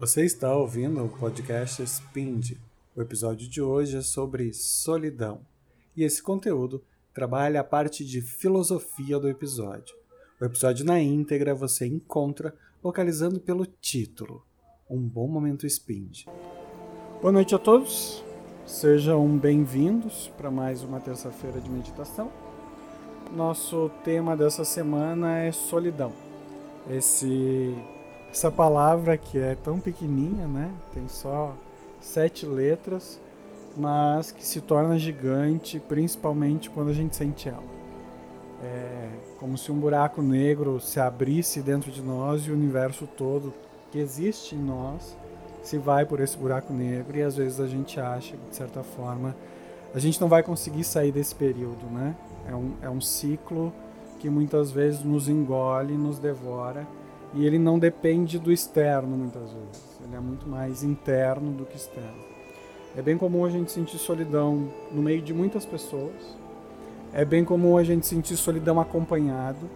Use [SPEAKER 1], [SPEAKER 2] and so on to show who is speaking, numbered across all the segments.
[SPEAKER 1] Você está ouvindo o podcast Spind. O episódio de hoje é sobre solidão. E esse conteúdo trabalha a parte de filosofia do episódio. O episódio na íntegra você encontra localizando pelo título Um Bom Momento Spind. Boa noite a todos, sejam bem-vindos para mais uma terça-feira de meditação. Nosso tema dessa semana é solidão. Esse essa palavra que é tão pequenininha, né? Tem só sete letras, mas que se torna gigante, principalmente quando a gente sente ela. É como se um buraco negro se abrisse dentro de nós e o universo todo que existe em nós se vai por esse buraco negro e às vezes a gente acha que de certa forma a gente não vai conseguir sair desse período, né? É um, é um ciclo que muitas vezes nos engole, nos devora e ele não depende do externo muitas vezes. Ele é muito mais interno do que externo. É bem comum a gente sentir solidão no meio de muitas pessoas. É bem comum a gente sentir solidão acompanhado.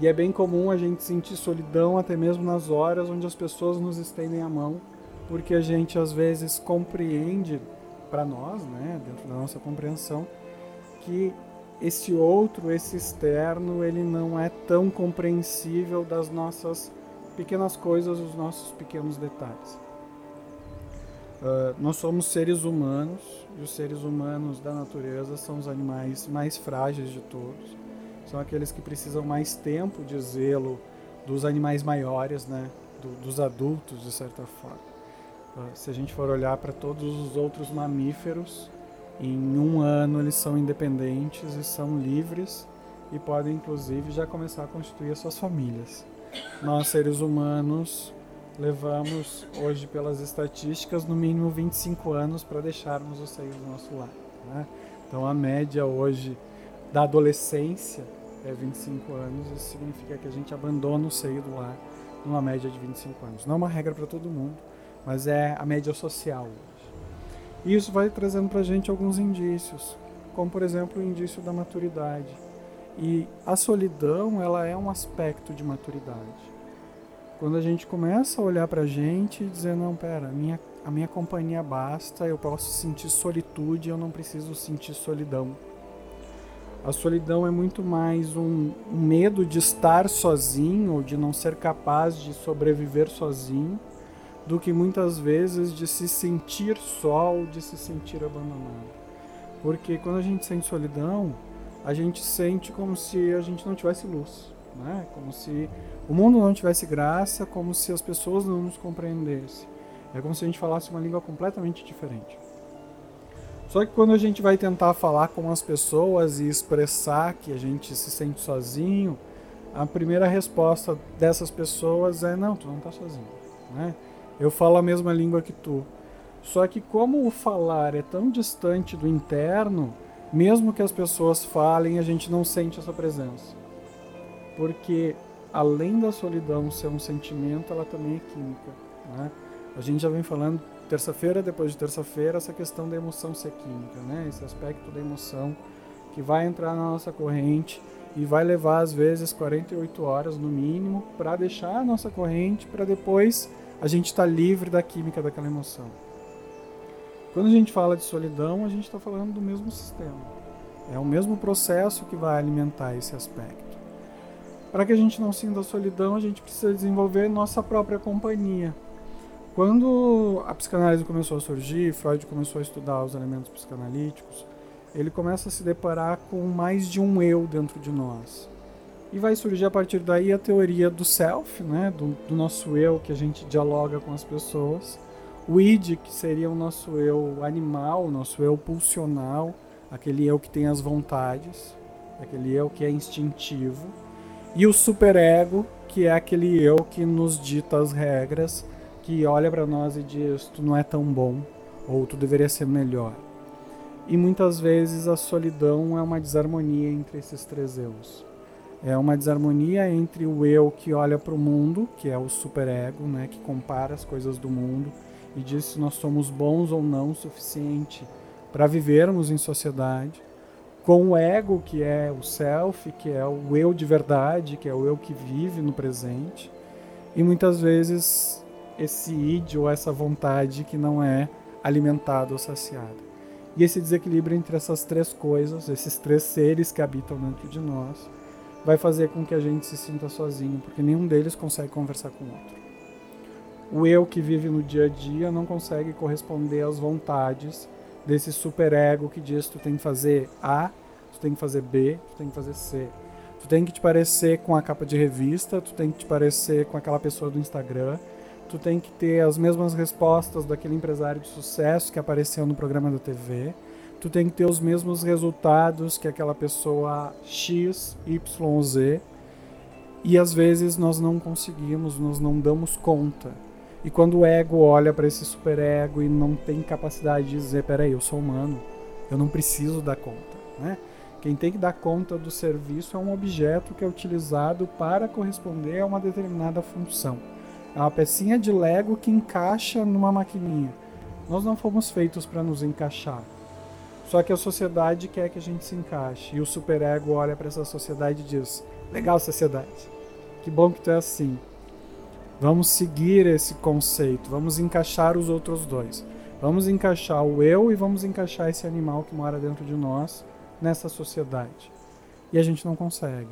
[SPEAKER 1] E é bem comum a gente sentir solidão até mesmo nas horas onde as pessoas nos estendem a mão, porque a gente às vezes compreende para nós, né, dentro da nossa compreensão, que esse outro, esse externo, ele não é tão compreensível das nossas pequenas coisas, dos nossos pequenos detalhes. Uh, nós somos seres humanos e os seres humanos da natureza são os animais mais frágeis de todos. São aqueles que precisam mais tempo de zelo dos animais maiores, né? Do, dos adultos, de certa forma. Uh, se a gente for olhar para todos os outros mamíferos, em um ano eles são independentes e são livres e podem inclusive já começar a constituir as suas famílias. Nós seres humanos levamos hoje pelas estatísticas no mínimo 25 anos para deixarmos o seio do nosso lar. Né? Então a média hoje da adolescência é 25 anos, isso significa que a gente abandona o seio do lar numa média de 25 anos. Não é uma regra para todo mundo, mas é a média social. E isso vai trazendo para a gente alguns indícios, como por exemplo o indício da maturidade. E a solidão ela é um aspecto de maturidade. Quando a gente começa a olhar para a gente e dizer não, pera, a minha, a minha companhia basta, eu posso sentir solitude, eu não preciso sentir solidão. A solidão é muito mais um, um medo de estar sozinho ou de não ser capaz de sobreviver sozinho do que muitas vezes de se sentir só ou de se sentir abandonado. Porque quando a gente sente solidão, a gente sente como se a gente não tivesse luz, né? Como se o mundo não tivesse graça, como se as pessoas não nos compreendessem. É como se a gente falasse uma língua completamente diferente. Só que quando a gente vai tentar falar com as pessoas e expressar que a gente se sente sozinho, a primeira resposta dessas pessoas é: não, tu não está sozinho, né? Eu falo a mesma língua que tu. Só que como o falar é tão distante do interno, mesmo que as pessoas falem, a gente não sente essa presença. Porque além da solidão ser um sentimento, ela também é química. Né? A gente já vem falando terça-feira, depois de terça-feira, essa questão da emoção ser química, né? esse aspecto da emoção que vai entrar na nossa corrente e vai levar às vezes 48 horas no mínimo para deixar a nossa corrente para depois a gente está livre da química daquela emoção. Quando a gente fala de solidão, a gente está falando do mesmo sistema. É o mesmo processo que vai alimentar esse aspecto. Para que a gente não sinta solidão, a gente precisa desenvolver nossa própria companhia. Quando a psicanálise começou a surgir, Freud começou a estudar os elementos psicanalíticos, ele começa a se deparar com mais de um eu dentro de nós. E vai surgir a partir daí a teoria do self, né, do, do nosso eu, que a gente dialoga com as pessoas. O id, que seria o nosso eu animal, o nosso eu pulsional, aquele eu que tem as vontades, aquele eu que é instintivo. E o superego, que é aquele eu que nos dita as regras, que olha para nós e diz: tu não é tão bom, ou tu deveria ser melhor. E muitas vezes a solidão é uma desarmonia entre esses três eus. É uma desarmonia entre o eu que olha para o mundo, que é o superego, né, que compara as coisas do mundo e diz se nós somos bons ou não o suficiente para vivermos em sociedade, com o ego, que é o self, que é o eu de verdade, que é o eu que vive no presente. E muitas vezes esse id ou essa vontade que não é alimentada ou saciada. E esse desequilíbrio entre essas três coisas, esses três seres que habitam dentro de nós, vai fazer com que a gente se sinta sozinho, porque nenhum deles consegue conversar com o outro. O eu que vive no dia a dia não consegue corresponder às vontades desse superego que diz tu tem que fazer A, tu tem que fazer B, tu tem que fazer C. Tu tem que te parecer com a capa de revista, tu tem que te parecer com aquela pessoa do Instagram, tu tem que ter as mesmas respostas daquele empresário de sucesso que apareceu no programa da TV, tu tem que ter os mesmos resultados que aquela pessoa X, Y, Z. E às vezes nós não conseguimos, nós não damos conta. E quando o ego olha para esse superego e não tem capacidade de dizer, peraí, eu sou humano, eu não preciso dar conta, né? Quem tem que dar conta do serviço é um objeto que é utilizado para corresponder a uma determinada função. É uma pecinha de Lego que encaixa numa maquininha. Nós não fomos feitos para nos encaixar. Só que a sociedade quer que a gente se encaixe. E o superego olha para essa sociedade e diz: Legal, sociedade. Que bom que tu é assim. Vamos seguir esse conceito. Vamos encaixar os outros dois. Vamos encaixar o eu e vamos encaixar esse animal que mora dentro de nós nessa sociedade. E a gente não consegue.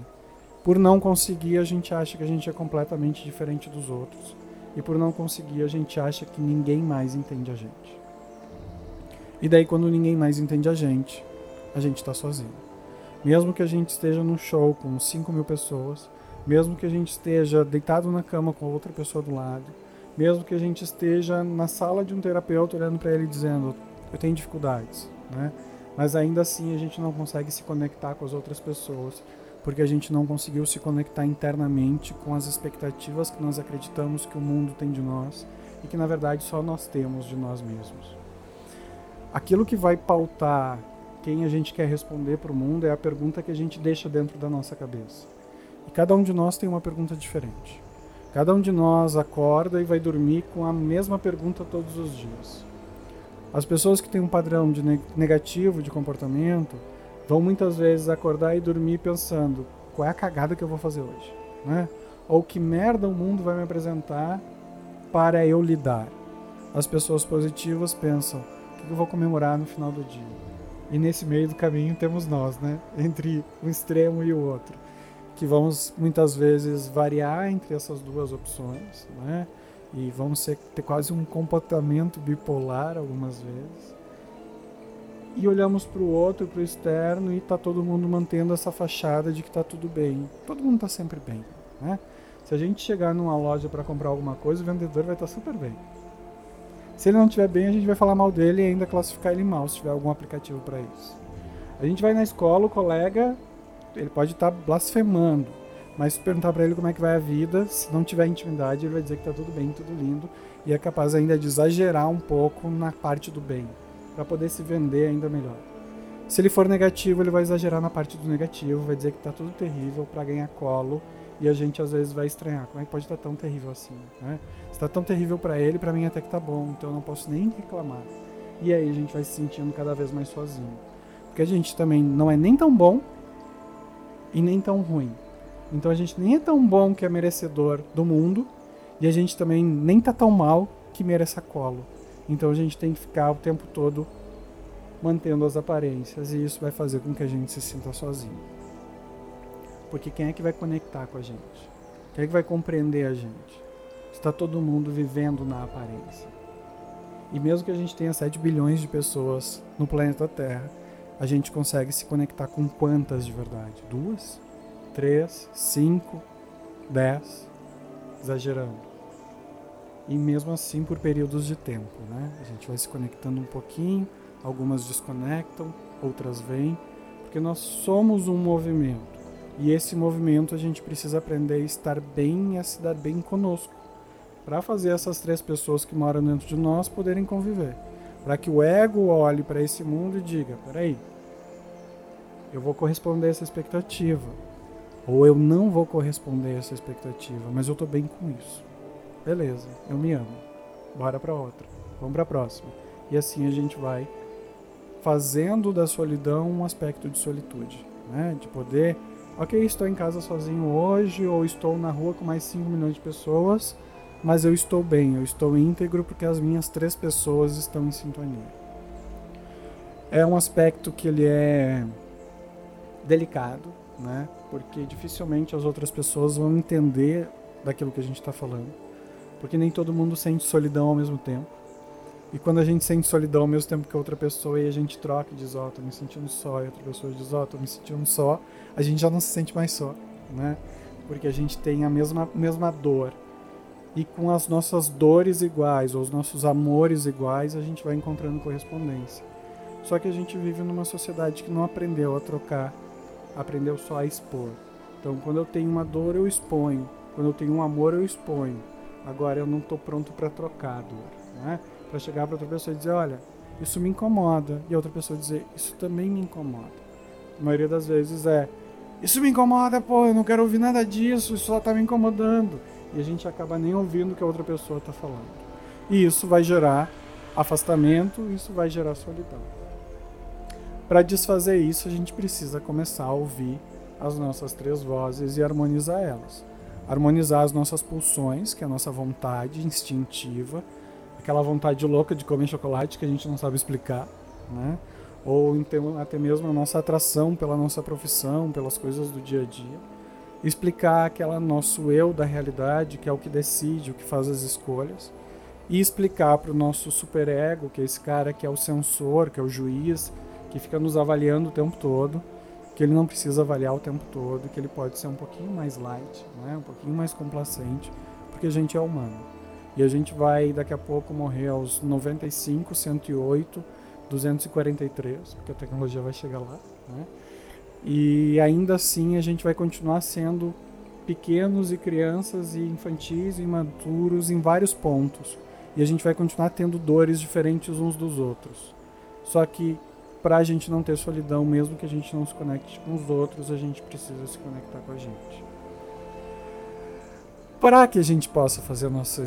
[SPEAKER 1] Por não conseguir, a gente acha que a gente é completamente diferente dos outros. E por não conseguir, a gente acha que ninguém mais entende a gente. E daí, quando ninguém mais entende a gente, a gente está sozinho. Mesmo que a gente esteja num show com 5 mil pessoas, mesmo que a gente esteja deitado na cama com outra pessoa do lado, mesmo que a gente esteja na sala de um terapeuta olhando para ele dizendo: Eu tenho dificuldades, né? mas ainda assim a gente não consegue se conectar com as outras pessoas, porque a gente não conseguiu se conectar internamente com as expectativas que nós acreditamos que o mundo tem de nós e que na verdade só nós temos de nós mesmos. Aquilo que vai pautar quem a gente quer responder para o mundo é a pergunta que a gente deixa dentro da nossa cabeça. E cada um de nós tem uma pergunta diferente. Cada um de nós acorda e vai dormir com a mesma pergunta todos os dias. As pessoas que têm um padrão de negativo de comportamento vão muitas vezes acordar e dormir pensando: qual é a cagada que eu vou fazer hoje? Né? Ou que merda o mundo vai me apresentar para eu lidar? As pessoas positivas pensam: que eu vou comemorar no final do dia? E nesse meio do caminho temos nós, né? Entre um extremo e o outro, que vamos muitas vezes variar entre essas duas opções, né? e vamos ser, ter quase um comportamento bipolar algumas vezes. E olhamos para o outro, para o externo, e está todo mundo mantendo essa fachada de que está tudo bem. Todo mundo está sempre bem. Né? Se a gente chegar numa loja para comprar alguma coisa, o vendedor vai estar tá super bem. Se ele não estiver bem, a gente vai falar mal dele e ainda classificar ele mal, se tiver algum aplicativo para isso. A gente vai na escola, o colega, ele pode estar tá blasfemando mas se perguntar para ele como é que vai a vida, se não tiver intimidade, ele vai dizer que está tudo bem, tudo lindo, e é capaz ainda de exagerar um pouco na parte do bem, para poder se vender ainda melhor. Se ele for negativo, ele vai exagerar na parte do negativo, vai dizer que está tudo terrível para ganhar colo, e a gente às vezes vai estranhar, como é que pode estar tão terrível assim, né? Está tão terrível para ele, para mim até que tá bom, então eu não posso nem reclamar. E aí a gente vai se sentindo cada vez mais sozinho. Porque a gente também não é nem tão bom e nem tão ruim. Então a gente nem é tão bom que é merecedor do mundo, e a gente também nem tá tão mal que mereça colo. Então a gente tem que ficar o tempo todo mantendo as aparências, e isso vai fazer com que a gente se sinta sozinho. Porque quem é que vai conectar com a gente? Quem é que vai compreender a gente? Está todo mundo vivendo na aparência. E mesmo que a gente tenha 7 bilhões de pessoas no planeta Terra, a gente consegue se conectar com quantas de verdade? Duas? 3, 5, 10, exagerando. E mesmo assim por períodos de tempo, né? A gente vai se conectando um pouquinho, algumas desconectam, outras vêm, porque nós somos um movimento. E esse movimento a gente precisa aprender a estar bem e a se dar bem conosco, para fazer essas três pessoas que moram dentro de nós poderem conviver. Para que o ego olhe para esse mundo e diga: peraí, eu vou corresponder a essa expectativa ou eu não vou corresponder a essa expectativa, mas eu tô bem com isso. Beleza, eu me amo. Bora para outra. Vamos para a próxima. E assim a gente vai fazendo da solidão um aspecto de solitude, né? De poder, OK, estou em casa sozinho hoje ou estou na rua com mais 5 milhões de pessoas, mas eu estou bem, eu estou íntegro porque as minhas três pessoas estão em sintonia. É um aspecto que ele é delicado, né? Porque dificilmente as outras pessoas vão entender daquilo que a gente está falando, porque nem todo mundo sente solidão ao mesmo tempo. E quando a gente sente solidão ao mesmo tempo que outra pessoa e a gente troca e diz, ó, oh, tô me sentindo só, e outra pessoa diz, ó, oh, tô me sentindo só, a gente já não se sente mais só, né? Porque a gente tem a mesma, mesma dor. E com as nossas dores iguais, ou os nossos amores iguais, a gente vai encontrando correspondência. Só que a gente vive numa sociedade que não aprendeu a trocar, aprendeu só a expor. Então, quando eu tenho uma dor, eu exponho. Quando eu tenho um amor, eu exponho. Agora, eu não estou pronto para trocar a dor. Né? Para chegar para outra pessoa e dizer: olha, isso me incomoda. E outra pessoa dizer: isso também me incomoda. A maioria das vezes é: isso me incomoda, pô, eu não quero ouvir nada disso, isso só está me incomodando. E a gente acaba nem ouvindo o que a outra pessoa está falando. E isso vai gerar afastamento, isso vai gerar solidão. Para desfazer isso, a gente precisa começar a ouvir as nossas três vozes e harmonizar elas. Harmonizar as nossas pulsões, que é a nossa vontade instintiva, aquela vontade louca de comer chocolate que a gente não sabe explicar, né? ou então, até mesmo a nossa atração pela nossa profissão, pelas coisas do dia a dia. Explicar aquela nosso eu da realidade, que é o que decide, o que faz as escolhas. E explicar para o nosso superego, que é esse cara que é o censor, que é o juiz, que fica nos avaliando o tempo todo, que ele não precisa avaliar o tempo todo, que ele pode ser um pouquinho mais light, né? um pouquinho mais complacente, porque a gente é humano. E a gente vai daqui a pouco morrer aos 95, 108, 243, porque a tecnologia vai chegar lá. Né? E ainda assim a gente vai continuar sendo pequenos e crianças e infantis e imaturos em vários pontos. E a gente vai continuar tendo dores diferentes uns dos outros. Só que para a gente não ter solidão, mesmo que a gente não se conecte com os outros, a gente precisa se conectar com a gente. Para que a gente possa fazer nossos